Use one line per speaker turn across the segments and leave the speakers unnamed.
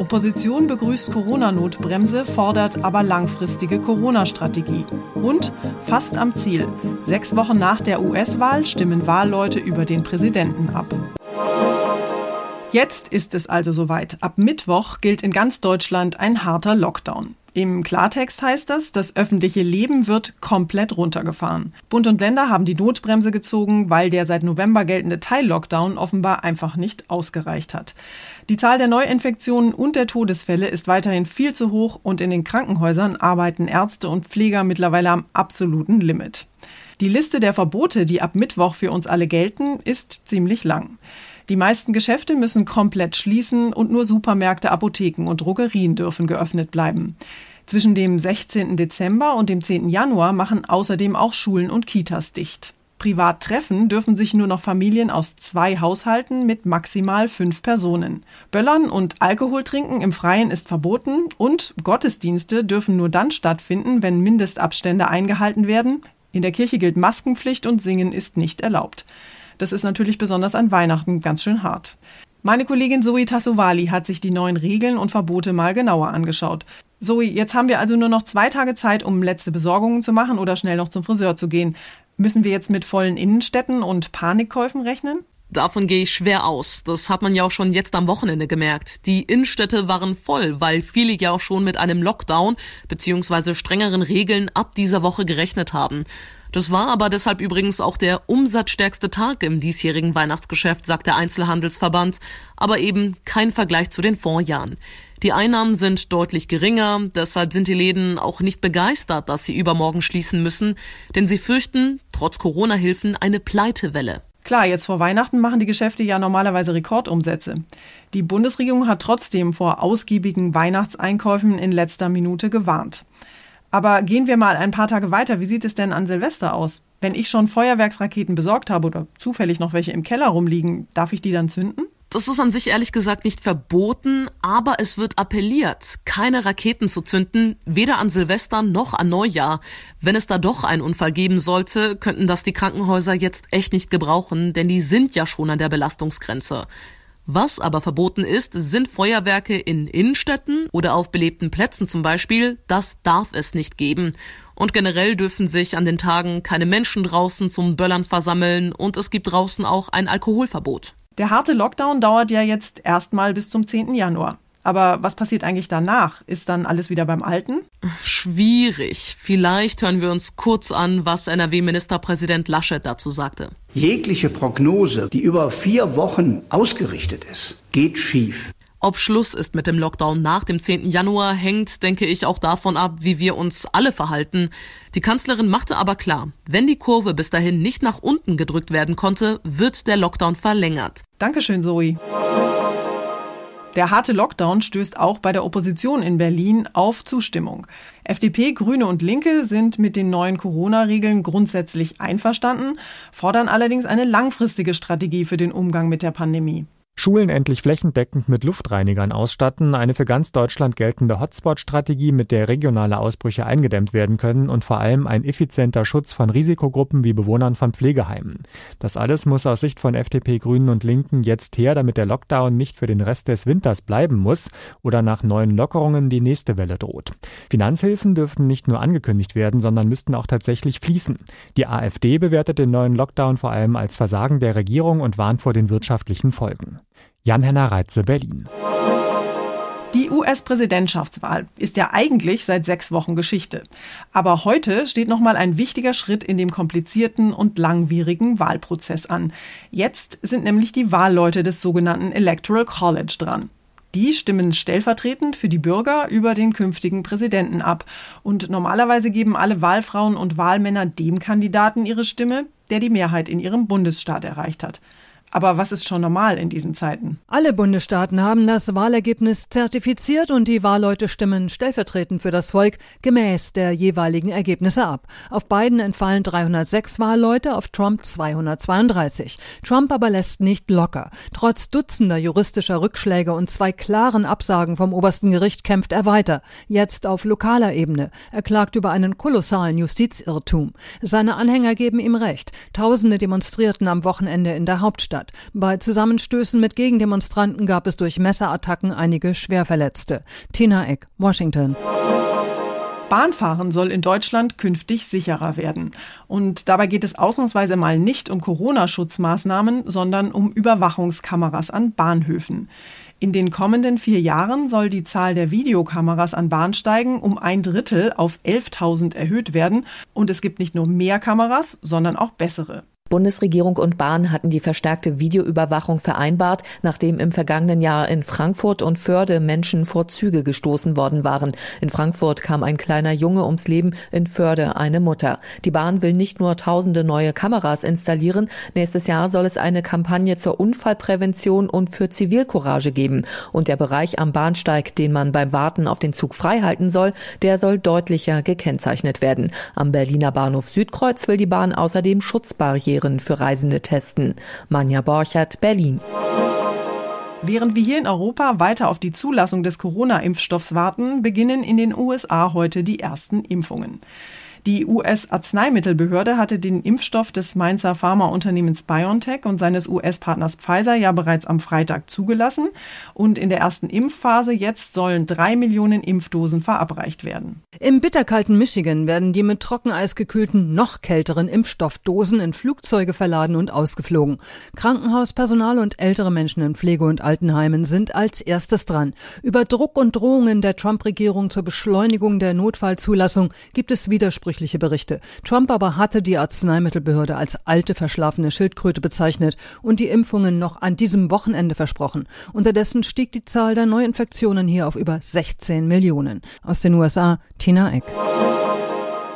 Opposition begrüßt Corona-Notbremse, fordert aber langfristige Corona-Strategie. Und fast am Ziel. Sechs Wochen nach der US-Wahl stimmen Wahlleute über den Präsidenten ab. Jetzt ist es also soweit. Ab Mittwoch gilt in ganz Deutschland ein harter Lockdown. Im Klartext heißt das, das öffentliche Leben wird komplett runtergefahren. Bund und Länder haben die Notbremse gezogen, weil der seit November geltende Teil-Lockdown offenbar einfach nicht ausgereicht hat. Die Zahl der Neuinfektionen und der Todesfälle ist weiterhin viel zu hoch und in den Krankenhäusern arbeiten Ärzte und Pfleger mittlerweile am absoluten Limit. Die Liste der Verbote, die ab Mittwoch für uns alle gelten, ist ziemlich lang. Die meisten Geschäfte müssen komplett schließen und nur Supermärkte, Apotheken und Drogerien dürfen geöffnet bleiben. Zwischen dem 16. Dezember und dem 10. Januar machen außerdem auch Schulen und Kitas dicht. Privat treffen dürfen sich nur noch Familien aus zwei Haushalten mit maximal fünf Personen. Böllern und Alkohol trinken im Freien ist verboten und Gottesdienste dürfen nur dann stattfinden, wenn Mindestabstände eingehalten werden. In der Kirche gilt Maskenpflicht und Singen ist nicht erlaubt. Das ist natürlich besonders an Weihnachten ganz schön hart. Meine Kollegin Zoe Tassovali hat sich die neuen Regeln und Verbote mal genauer angeschaut. Zoe, jetzt haben wir also nur noch zwei Tage Zeit, um letzte Besorgungen zu machen oder schnell noch zum Friseur zu gehen. Müssen wir jetzt mit vollen Innenstädten und Panikkäufen rechnen?
Davon gehe ich schwer aus. Das hat man ja auch schon jetzt am Wochenende gemerkt. Die Innenstädte waren voll, weil viele ja auch schon mit einem Lockdown bzw. strengeren Regeln ab dieser Woche gerechnet haben. Das war aber deshalb übrigens auch der umsatzstärkste Tag im diesjährigen Weihnachtsgeschäft, sagt der Einzelhandelsverband, aber eben kein Vergleich zu den Vorjahren. Die Einnahmen sind deutlich geringer, deshalb sind die Läden auch nicht begeistert, dass sie übermorgen schließen müssen, denn sie fürchten, trotz Corona-Hilfen, eine Pleitewelle.
Klar, jetzt vor Weihnachten machen die Geschäfte ja normalerweise Rekordumsätze. Die Bundesregierung hat trotzdem vor ausgiebigen Weihnachtseinkäufen in letzter Minute gewarnt. Aber gehen wir mal ein paar Tage weiter. Wie sieht es denn an Silvester aus? Wenn ich schon Feuerwerksraketen besorgt habe oder zufällig noch welche im Keller rumliegen, darf ich die dann zünden?
Das ist an sich ehrlich gesagt nicht verboten, aber es wird appelliert, keine Raketen zu zünden, weder an Silvester noch an Neujahr. Wenn es da doch einen Unfall geben sollte, könnten das die Krankenhäuser jetzt echt nicht gebrauchen, denn die sind ja schon an der Belastungsgrenze. Was aber verboten ist, sind Feuerwerke in Innenstädten oder auf belebten Plätzen zum Beispiel. Das darf es nicht geben. Und generell dürfen sich an den Tagen keine Menschen draußen zum Böllern versammeln und es gibt draußen auch ein Alkoholverbot.
Der harte Lockdown dauert ja jetzt erstmal bis zum 10. Januar. Aber was passiert eigentlich danach? Ist dann alles wieder beim Alten?
Schwierig. Vielleicht hören wir uns kurz an, was NRW-Ministerpräsident Laschet dazu sagte.
Jegliche Prognose, die über vier Wochen ausgerichtet ist, geht schief.
Ob Schluss ist mit dem Lockdown nach dem 10. Januar, hängt, denke ich, auch davon ab, wie wir uns alle verhalten. Die Kanzlerin machte aber klar, wenn die Kurve bis dahin nicht nach unten gedrückt werden konnte, wird der Lockdown verlängert.
Dankeschön, Zoe. Der harte Lockdown stößt auch bei der Opposition in Berlin auf Zustimmung. FDP, Grüne und Linke sind mit den neuen Corona-Regeln grundsätzlich einverstanden, fordern allerdings eine langfristige Strategie für den Umgang mit der Pandemie.
Schulen endlich flächendeckend mit Luftreinigern ausstatten, eine für ganz Deutschland geltende Hotspot-Strategie, mit der regionale Ausbrüche eingedämmt werden können und vor allem ein effizienter Schutz von Risikogruppen wie Bewohnern von Pflegeheimen. Das alles muss aus Sicht von FDP, Grünen und Linken jetzt her, damit der Lockdown nicht für den Rest des Winters bleiben muss oder nach neuen Lockerungen die nächste Welle droht. Finanzhilfen dürften nicht nur angekündigt werden, sondern müssten auch tatsächlich fließen. Die AfD bewertet den neuen Lockdown vor allem als Versagen der Regierung und warnt vor den wirtschaftlichen Folgen. Jan-Henner Reitze, Berlin.
Die US-Präsidentschaftswahl ist ja eigentlich seit sechs Wochen Geschichte. Aber heute steht nochmal ein wichtiger Schritt in dem komplizierten und langwierigen Wahlprozess an. Jetzt sind nämlich die Wahlleute des sogenannten Electoral College dran. Die stimmen stellvertretend für die Bürger über den künftigen Präsidenten ab. Und normalerweise geben alle Wahlfrauen und Wahlmänner dem Kandidaten ihre Stimme, der die Mehrheit in ihrem Bundesstaat erreicht hat. Aber was ist schon normal in diesen Zeiten?
Alle Bundesstaaten haben das Wahlergebnis zertifiziert und die Wahlleute stimmen stellvertretend für das Volk gemäß der jeweiligen Ergebnisse ab. Auf Biden entfallen 306 Wahlleute, auf Trump 232. Trump aber lässt nicht locker. Trotz dutzender juristischer Rückschläge und zwei klaren Absagen vom obersten Gericht kämpft er weiter. Jetzt auf lokaler Ebene. Er klagt über einen kolossalen Justizirrtum. Seine Anhänger geben ihm recht. Tausende demonstrierten am Wochenende in der Hauptstadt statt. Bei Zusammenstößen mit Gegendemonstranten gab es durch Messerattacken einige Schwerverletzte. Tina Eck, Washington.
Bahnfahren soll in Deutschland künftig sicherer werden. Und dabei geht es ausnahmsweise mal nicht um Corona-Schutzmaßnahmen, sondern um Überwachungskameras an Bahnhöfen. In den kommenden vier Jahren soll die Zahl der Videokameras an Bahnsteigen um ein Drittel auf 11.000 erhöht werden. Und es gibt nicht nur mehr Kameras, sondern auch bessere.
Bundesregierung und Bahn hatten die verstärkte Videoüberwachung vereinbart, nachdem im vergangenen Jahr in Frankfurt und Förde Menschen vor Züge gestoßen worden waren. In Frankfurt kam ein kleiner Junge ums Leben, in Förde eine Mutter. Die Bahn will nicht nur tausende neue Kameras installieren, nächstes Jahr soll es eine Kampagne zur Unfallprävention und für Zivilcourage geben. Und der Bereich am Bahnsteig, den man beim Warten auf den Zug freihalten soll, der soll deutlicher gekennzeichnet werden. Am Berliner Bahnhof Südkreuz will die Bahn außerdem Schutzbarrieren Barrieren für Reisende testen. Manja Borchert, Berlin.
Während wir hier in Europa weiter auf die Zulassung des Corona-Impfstoffs warten, beginnen in den USA heute die ersten Impfungen. Die US-Arzneimittelbehörde hatte den Impfstoff des Mainzer Pharmaunternehmens BioNTech und seines US-Partners Pfizer ja bereits am Freitag zugelassen. Und in der ersten Impfphase jetzt sollen drei Millionen Impfdosen verabreicht werden.
Im bitterkalten Michigan werden die mit Trockeneis gekühlten, noch kälteren Impfstoffdosen in Flugzeuge verladen und ausgeflogen. Krankenhauspersonal und ältere Menschen in Pflege- und Altenheimen sind als erstes dran. Über Druck und Drohungen der Trump-Regierung zur Beschleunigung der Notfallzulassung gibt es Widersprüche widersprüchliche Berichte. Trump aber hatte die Arzneimittelbehörde als alte verschlafene Schildkröte bezeichnet und die Impfungen noch an diesem Wochenende versprochen. Unterdessen stieg die Zahl der Neuinfektionen hier auf über 16 Millionen. Aus den USA, Tina Eck.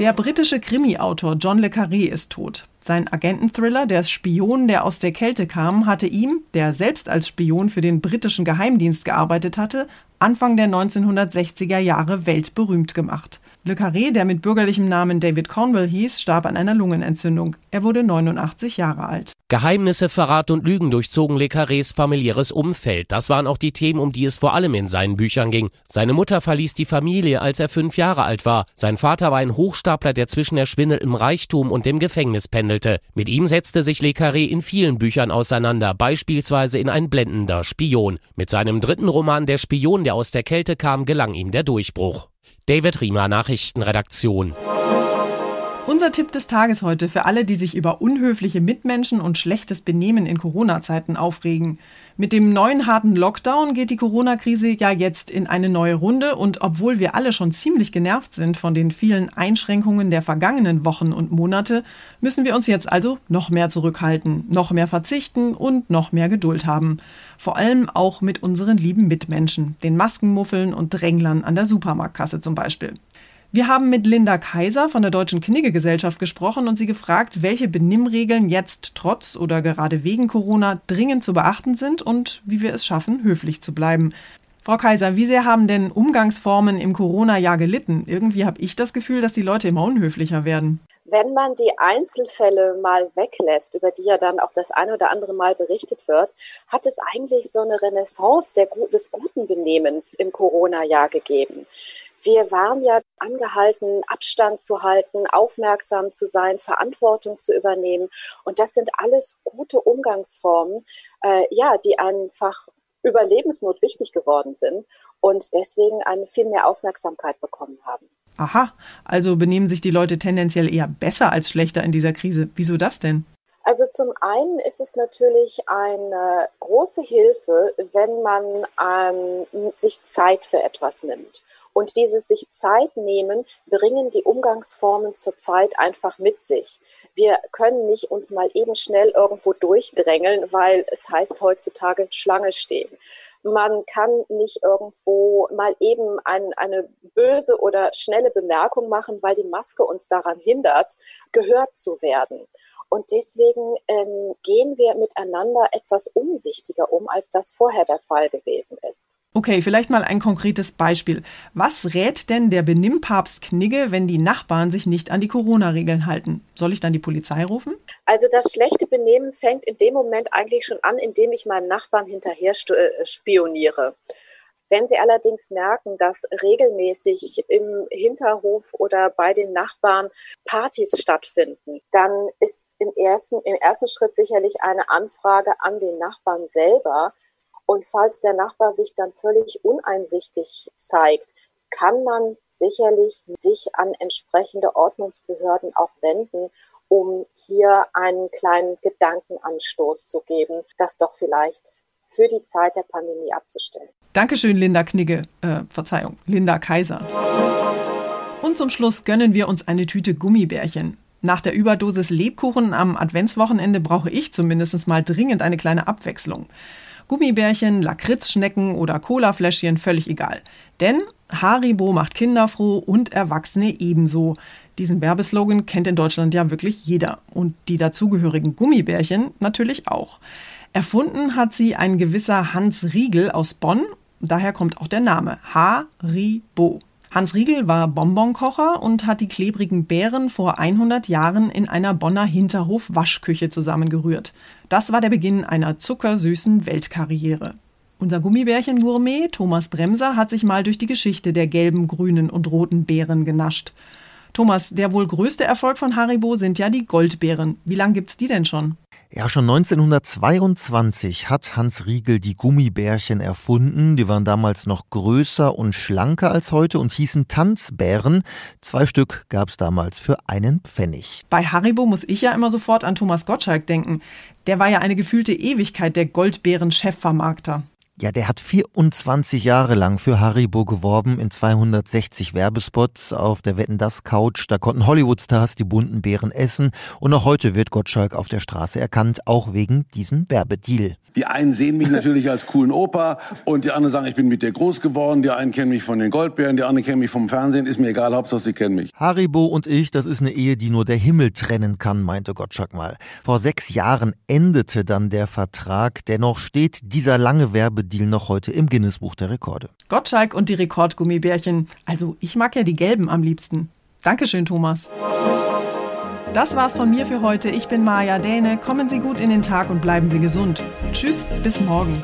Der britische Krimi-Autor John le Carré ist tot. Sein Agententhriller Der Spion, der aus der Kälte kam, hatte ihm, der selbst als Spion für den britischen Geheimdienst gearbeitet hatte, Anfang der 1960er Jahre weltberühmt gemacht. Le Carré, der mit bürgerlichem Namen David Cornwell hieß, starb an einer Lungenentzündung. Er wurde 89 Jahre alt.
Geheimnisse, Verrat und Lügen durchzogen Le Carrés familiäres Umfeld. Das waren auch die Themen, um die es vor allem in seinen Büchern ging. Seine Mutter verließ die Familie, als er fünf Jahre alt war. Sein Vater war ein Hochstapler, der zwischen erschwindeltem Reichtum und dem Gefängnis pendelte. Mit ihm setzte sich Le Carré in vielen Büchern auseinander, beispielsweise in Ein blendender Spion. Mit seinem dritten Roman Der Spion, der aus der Kälte kam, gelang ihm der Durchbruch. David Riemer Nachrichtenredaktion.
Unser Tipp des Tages heute für alle, die sich über unhöfliche Mitmenschen und schlechtes Benehmen in Corona-Zeiten aufregen. Mit dem neuen harten Lockdown geht die Corona-Krise ja jetzt in eine neue Runde und obwohl wir alle schon ziemlich genervt sind von den vielen Einschränkungen der vergangenen Wochen und Monate, müssen wir uns jetzt also noch mehr zurückhalten, noch mehr verzichten und noch mehr Geduld haben. Vor allem auch mit unseren lieben Mitmenschen, den Maskenmuffeln und Dränglern an der Supermarktkasse zum Beispiel. Wir haben mit Linda Kaiser von der Deutschen Kniggegesellschaft gesprochen und sie gefragt, welche Benimmregeln jetzt trotz oder gerade wegen Corona dringend zu beachten sind und wie wir es schaffen, höflich zu bleiben. Frau Kaiser, wie sehr haben denn Umgangsformen im Corona-Jahr gelitten? Irgendwie habe ich das Gefühl, dass die Leute immer unhöflicher werden.
Wenn man die Einzelfälle mal weglässt, über die ja dann auch das eine oder andere Mal berichtet wird, hat es eigentlich so eine Renaissance der, des guten Benehmens im Corona-Jahr gegeben. Wir waren ja angehalten, Abstand zu halten, aufmerksam zu sein, Verantwortung zu übernehmen. Und das sind alles gute Umgangsformen, äh, ja, die einfach Überlebensnot wichtig geworden sind und deswegen eine viel mehr Aufmerksamkeit bekommen haben.
Aha, also benehmen sich die Leute tendenziell eher besser als schlechter in dieser Krise. Wieso das denn?
Also zum einen ist es natürlich eine große Hilfe, wenn man ähm, sich Zeit für etwas nimmt. Und dieses sich Zeit nehmen, bringen die Umgangsformen zur Zeit einfach mit sich. Wir können nicht uns mal eben schnell irgendwo durchdrängeln, weil es heißt heutzutage Schlange stehen. Man kann nicht irgendwo mal eben ein, eine böse oder schnelle Bemerkung machen, weil die Maske uns daran hindert, gehört zu werden. Und deswegen ähm, gehen wir miteinander etwas umsichtiger um, als das vorher der Fall gewesen ist.
Okay, vielleicht mal ein konkretes Beispiel. Was rät denn der Benimmpapst Knigge, wenn die Nachbarn sich nicht an die Corona-Regeln halten? Soll ich dann die Polizei rufen?
Also das schlechte Benehmen fängt in dem Moment eigentlich schon an, indem ich meinen Nachbarn hinterher äh, spioniere. Wenn Sie allerdings merken, dass regelmäßig im Hinterhof oder bei den Nachbarn Partys stattfinden, dann ist im ersten, im ersten Schritt sicherlich eine Anfrage an den Nachbarn selber. Und falls der Nachbar sich dann völlig uneinsichtig zeigt, kann man sicherlich sich an entsprechende Ordnungsbehörden auch wenden, um hier einen kleinen Gedankenanstoß zu geben, das doch vielleicht für die Zeit der Pandemie abzustellen.
Dankeschön, Linda Knigge. Äh, Verzeihung, Linda Kaiser. Und zum Schluss gönnen wir uns eine Tüte Gummibärchen. Nach der Überdosis Lebkuchen am Adventswochenende brauche ich zumindest mal dringend eine kleine Abwechslung. Gummibärchen, Lakritzschnecken oder Colafläschchen, völlig egal. Denn Haribo macht Kinder froh und Erwachsene ebenso. Diesen Werbeslogan kennt in Deutschland ja wirklich jeder. Und die dazugehörigen Gummibärchen natürlich auch. Erfunden hat sie ein gewisser Hans Riegel aus Bonn Daher kommt auch der Name Haribo. Hans Riegel war Bonbonkocher und hat die klebrigen Beeren vor 100 Jahren in einer Bonner Hinterhof-Waschküche zusammengerührt. Das war der Beginn einer zuckersüßen Weltkarriere. Unser Gummibärchen-Gourmet Thomas Bremser hat sich mal durch die Geschichte der gelben, grünen und roten Beeren genascht. Thomas, der wohl größte Erfolg von Haribo sind ja die Goldbeeren. Wie lange gibt's die denn schon?
Ja, schon 1922 hat Hans Riegel die Gummibärchen erfunden. Die waren damals noch größer und schlanker als heute und hießen Tanzbären. Zwei Stück gab es damals für einen Pfennig.
Bei Haribo muss ich ja immer sofort an Thomas Gottschalk denken. Der war ja eine gefühlte Ewigkeit der Goldbeeren-Chefvermarkter.
Ja, der hat 24 Jahre lang für Haribo geworben in 260 Werbespots auf der Wetten das Couch. Da konnten Hollywood-Stars die bunten Beeren essen und noch heute wird Gottschalk auf der Straße erkannt, auch wegen diesem Werbedeal.
Die einen sehen mich natürlich als coolen Opa und die anderen sagen, ich bin mit dir groß geworden. Die einen kennen mich von den Goldbeeren, die anderen kennen mich vom Fernsehen. Ist mir egal, Hauptsache sie kennen mich.
Haribo und ich, das ist eine Ehe, die nur der Himmel trennen kann, meinte Gottschalk mal. Vor sechs Jahren endete dann der Vertrag. Dennoch steht dieser lange Werbedeal noch heute im Guinness-Buch der Rekorde.
Gottschalk und die Rekordgummibärchen. Also ich mag ja die gelben am liebsten. Dankeschön, Thomas. Das war's von mir für heute. Ich bin Maja Däne. Kommen Sie gut in den Tag und bleiben Sie gesund. Tschüss, bis morgen.